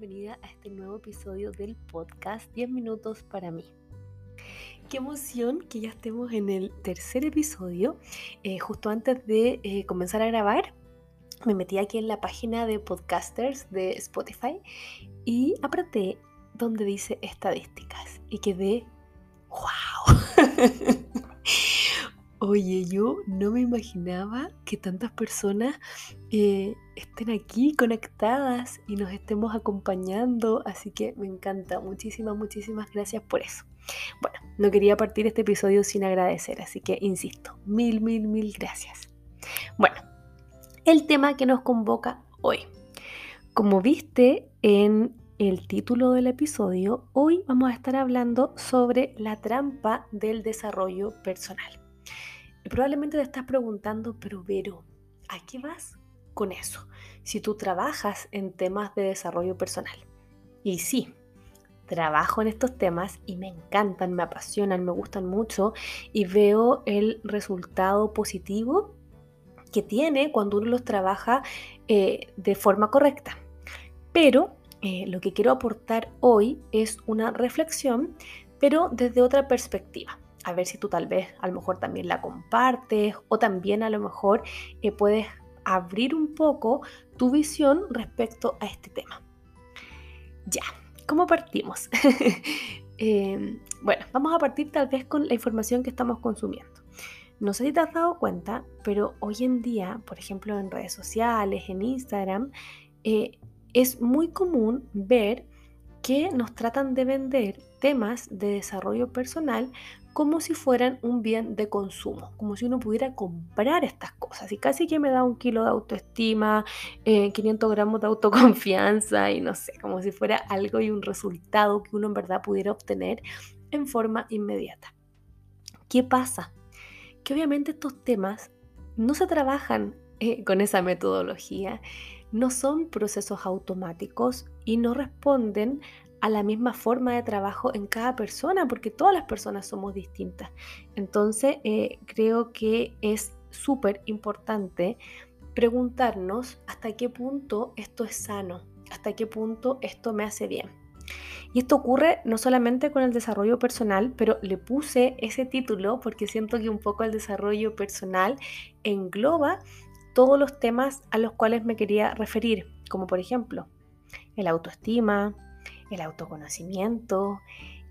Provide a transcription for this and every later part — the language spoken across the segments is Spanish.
bienvenida a este nuevo episodio del podcast 10 minutos para mí. Qué emoción que ya estemos en el tercer episodio. Eh, justo antes de eh, comenzar a grabar, me metí aquí en la página de podcasters de Spotify y apreté donde dice estadísticas y quedé, wow. Oye, yo no me imaginaba que tantas personas eh, estén aquí conectadas y nos estemos acompañando, así que me encanta. Muchísimas, muchísimas gracias por eso. Bueno, no quería partir este episodio sin agradecer, así que insisto, mil, mil, mil gracias. Bueno, el tema que nos convoca hoy. Como viste en el título del episodio, hoy vamos a estar hablando sobre la trampa del desarrollo personal. Y probablemente te estás preguntando, pero Vero, ¿a qué vas con eso? Si tú trabajas en temas de desarrollo personal. Y sí, trabajo en estos temas y me encantan, me apasionan, me gustan mucho y veo el resultado positivo que tiene cuando uno los trabaja eh, de forma correcta. Pero eh, lo que quiero aportar hoy es una reflexión, pero desde otra perspectiva a ver si tú tal vez a lo mejor también la compartes o también a lo mejor eh, puedes abrir un poco tu visión respecto a este tema. Ya, ¿cómo partimos? Em, bueno, vamos a partir tal vez con la información que estamos consumiendo. No sé si te has dado cuenta, pero hoy en día, por ejemplo, en redes sociales, en Instagram, eh, es muy común ver que nos tratan de vender temas de desarrollo personal como si fueran un bien de consumo, como si uno pudiera comprar estas cosas. Y casi que me da un kilo de autoestima, 500 eh, gramos de autoconfianza y no sé, como si fuera algo y un resultado que uno en verdad pudiera obtener en forma inmediata. ¿Qué pasa? Que obviamente estos temas no se trabajan eh, con esa metodología, no son procesos automáticos y no responden a la misma forma de trabajo en cada persona, porque todas las personas somos distintas. Entonces, eh, creo que es súper importante preguntarnos hasta qué punto esto es sano, hasta qué punto esto me hace bien. Y esto ocurre no solamente con el desarrollo personal, pero le puse ese título porque siento que un poco el desarrollo personal engloba todos los temas a los cuales me quería referir, como por ejemplo el autoestima, el autoconocimiento,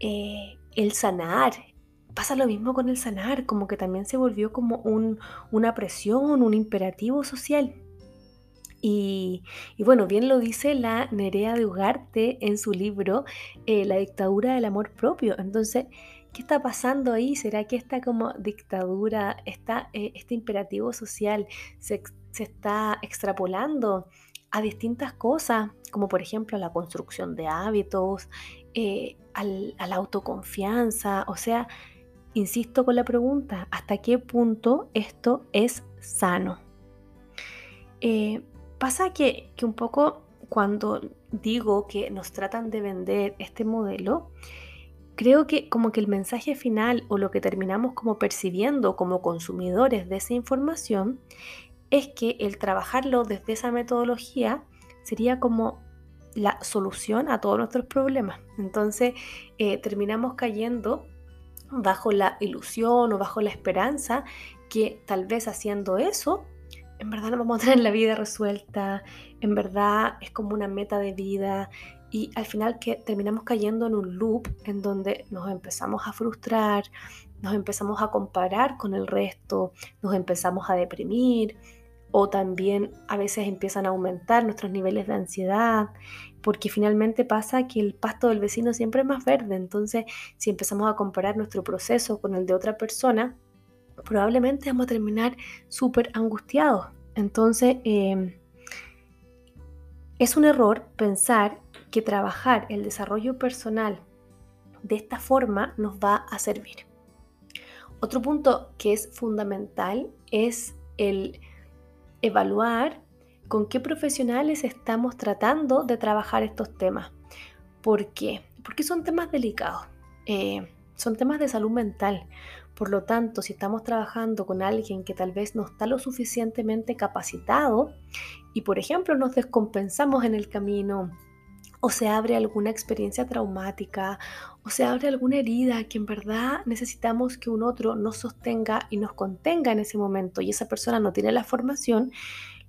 eh, el sanar. Pasa lo mismo con el sanar, como que también se volvió como un, una presión, un imperativo social. Y, bueno, bien lo dice la Nerea de Ugarte en su libro eh, La dictadura del amor propio. Entonces, ¿qué está pasando ahí? ¿Será que esta como dictadura, esta, eh, este imperativo social se está extrapolando a distintas cosas, como por ejemplo la construcción de hábitos, eh, a la autoconfianza. O sea, insisto con la pregunta, ¿hasta qué punto esto es sano? Eh, pasa que, que un poco cuando digo que nos tratan de vender este modelo, creo que como que el mensaje final o lo que terminamos como percibiendo como consumidores de esa información es que el trabajarlo desde esa metodología sería como la solución a todos nuestros problemas. Entonces eh, terminamos cayendo bajo la ilusión o bajo la esperanza que tal vez haciendo eso, en verdad no vamos a tener la vida resuelta, en verdad es como una meta de vida y al final que terminamos cayendo en un loop en donde nos empezamos a frustrar, nos empezamos a comparar con el resto, nos empezamos a deprimir, o también a veces empiezan a aumentar nuestros niveles de ansiedad, porque finalmente pasa que el pasto del vecino siempre es más verde, entonces si empezamos a comparar nuestro proceso con el de otra persona, probablemente vamos a terminar súper angustiados. Entonces, em, es un error pensar que trabajar el desarrollo personal de esta forma nos va a servir. Otro punto que es fundamental es el evaluar con qué profesionales estamos tratando de trabajar estos temas. ¿Por qué? Porque son temas delicados, eh, son temas de salud mental. Por lo tanto, si estamos trabajando con alguien que tal vez no está lo suficientemente capacitado y, por ejemplo, nos descompensamos en el camino o se abre alguna experiencia traumática, o se abre alguna herida que en verdad necesitamos que un otro nos sostenga y nos contenga en ese momento y esa persona no tiene la formación,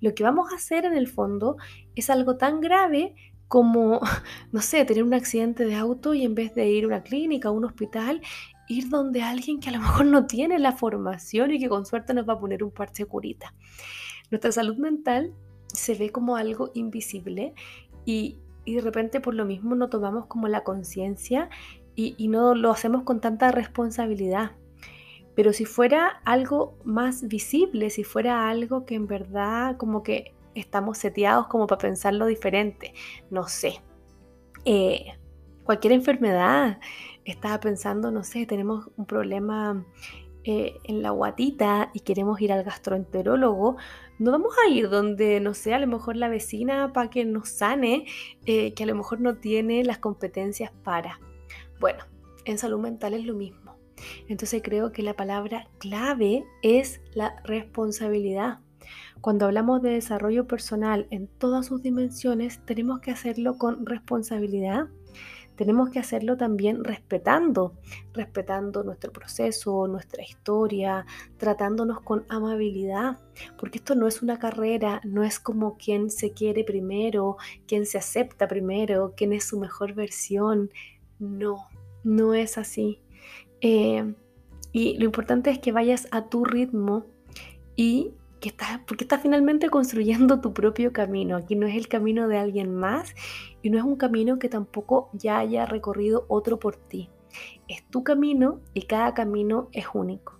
lo que vamos a hacer en el fondo es algo tan grave como, no sé, tener un accidente de auto y en vez de ir a una clínica o un hospital, ir donde alguien que a lo mejor no tiene la formación y que con suerte nos va a poner un parche curita. Nuestra salud mental se ve como algo invisible y, y de repente por lo mismo no tomamos como la conciencia y, no lo hacemos con tanta responsabilidad. Pero si fuera algo más visible, si fuera algo que en verdad como que estamos seteados como para pensarlo diferente, no sé, eh, cualquier enfermedad, estaba pensando, no sé, tenemos un problema eh, en la guatita y queremos ir al gastroenterólogo, no vamos a ir donde, no sé, a lo mejor la vecina para que nos sane, eh, que a lo mejor no tiene las competencias para. Bueno, en salud mental es lo mismo. Entonces creo que la palabra clave es la responsabilidad. Cuando hablamos de desarrollo personal en todas sus dimensiones, tenemos que hacerlo con responsabilidad tenemos que hacerlo también respetando, respetando nuestro proceso, nuestra historia, tratándonos con amabilidad, porque esto no es una carrera, no es como quien se quiere primero, quien se acepta primero, quién es su mejor versión. No, no es así. Eh, y lo importante es que vayas a tu ritmo y que estás, porque estás finalmente construyendo tu propio camino. Aquí no es el camino de alguien más y no es un camino que tampoco ya haya recorrido otro por ti. Es tu camino y cada camino es único.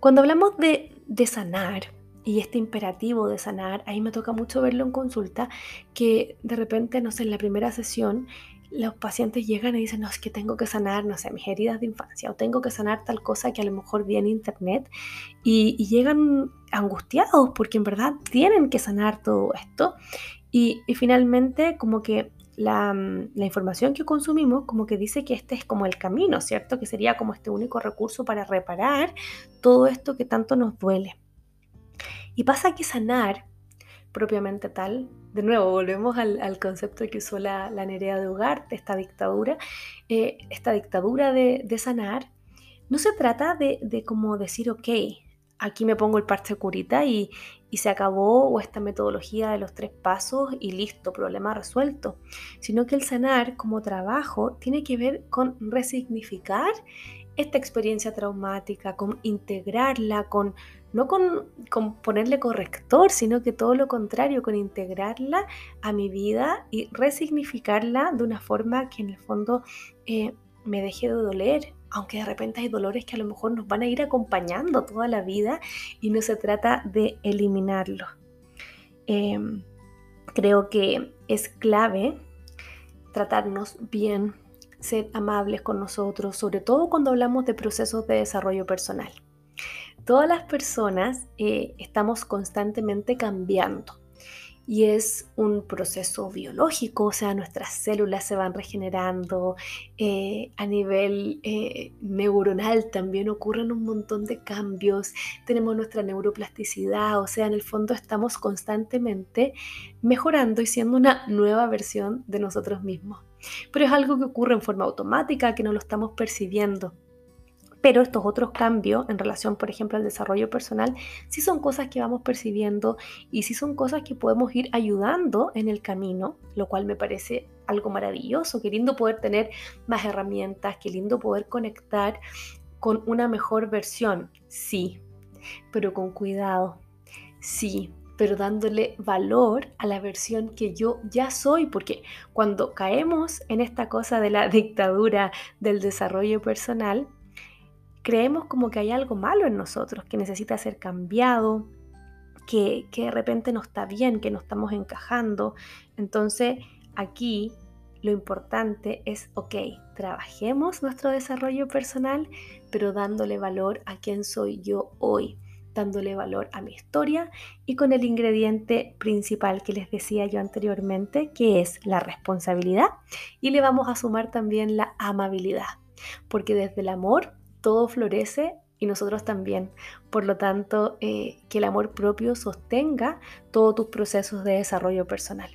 Cuando hablamos de, de sanar y este imperativo de sanar, ahí me toca mucho verlo en consulta, que de repente, no sé, en la primera sesión los pacientes llegan y dicen, no, es que tengo que sanar, no sé, mis heridas de infancia o tengo que sanar tal cosa que a lo mejor vi en internet y, llegan angustiados porque en verdad tienen que sanar todo esto y, finalmente como que la, la, información que consumimos como que dice que este es como el camino, ¿cierto? Que sería como este único recurso para reparar todo esto que tanto nos duele. Y pasa que sanar propiamente tal. De nuevo, volvemos al, concepto que usó la, la, Nerea de Hogar, de esta dictadura, eh, esta dictadura de, sanar, no se trata de, de, como decir, ok, aquí me pongo el parche curita y, y se acabó, o esta metodología de los tres pasos y listo, problema resuelto, sino que el sanar como trabajo tiene que ver con resignificar esta experiencia traumática, con integrarla, con no con, ponerle corrector, sino que todo lo contrario, con integrarla a mi vida y resignificarla de una forma que en el fondo eh, me deje de doler, aunque de repente hay dolores que a lo mejor nos van a ir acompañando toda la vida y no se trata de eliminarlos. Em, creo que es clave tratarnos bien, ser amables con nosotros, sobre todo cuando hablamos de procesos de desarrollo personal todas las personas eh, estamos constantemente cambiando y es un proceso biológico, o sea, nuestras células se van regenerando, eh, a nivel eh, neuronal también ocurren un montón de cambios, tenemos nuestra neuroplasticidad, o sea, en el fondo estamos constantemente mejorando y siendo una nueva versión de nosotros mismos. Pero es algo que ocurre en forma automática, que no lo estamos percibiendo. Pero estos otros cambios en relación, por ejemplo, al desarrollo personal, sí son cosas que vamos percibiendo y sí son cosas que podemos ir ayudando en el camino, lo cual me parece algo maravilloso. Qué lindo poder tener más herramientas, qué lindo poder conectar con una mejor versión, sí, pero con cuidado, sí, pero dándole valor a la versión que yo ya soy, porque cuando caemos en esta cosa de la dictadura del desarrollo personal, creemos como que hay algo malo en nosotros, que necesita ser cambiado, que, de repente no está bien, que no estamos encajando. Entonces aquí lo importante es, ok, trabajemos nuestro desarrollo personal, pero dándole valor a quién soy yo hoy, dándole valor a mi historia y con el ingrediente principal que les decía yo anteriormente, que es la responsabilidad. Y le vamos a sumar también la amabilidad, porque desde el amor todo florece y nosotros también. Por lo tanto, eh, que el amor propio sostenga todos tus procesos de desarrollo personal.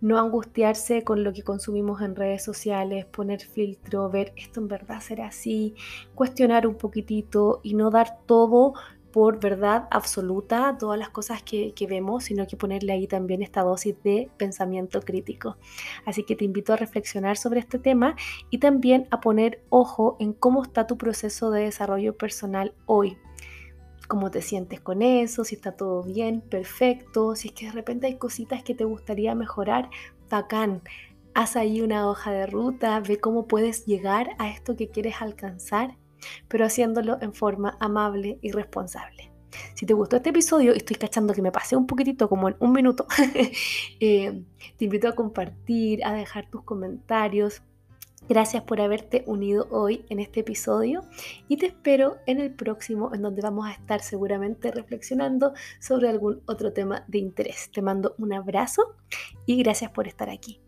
no angustiarse con lo que consumimos en redes sociales, poner filtro, ver esto en verdad será así, cuestionar un poquitito y no dar todo por verdad absoluta todas las cosas que, vemos, sino que ponerle ahí también esta dosis de pensamiento crítico. Así que te invito a reflexionar sobre este tema y también a poner ojo en cómo está tu proceso de desarrollo personal hoy. Cómo te sientes con eso, si está todo bien, perfecto, si es que de repente hay cositas que te gustaría mejorar, bacán. Haz ahí una hoja de ruta, ve cómo puedes llegar a esto que quieres alcanzar pero haciéndolo en forma amable y responsable. Si te gustó este episodio, estoy cachando que me pasé un poquitito, como en un minuto, eh, te invito a compartir, a dejar tus comentarios. Gracias por haberte unido hoy en este episodio y te espero en el próximo en donde vamos a estar seguramente reflexionando sobre algún otro tema de interés. Te mando un abrazo y gracias por estar aquí.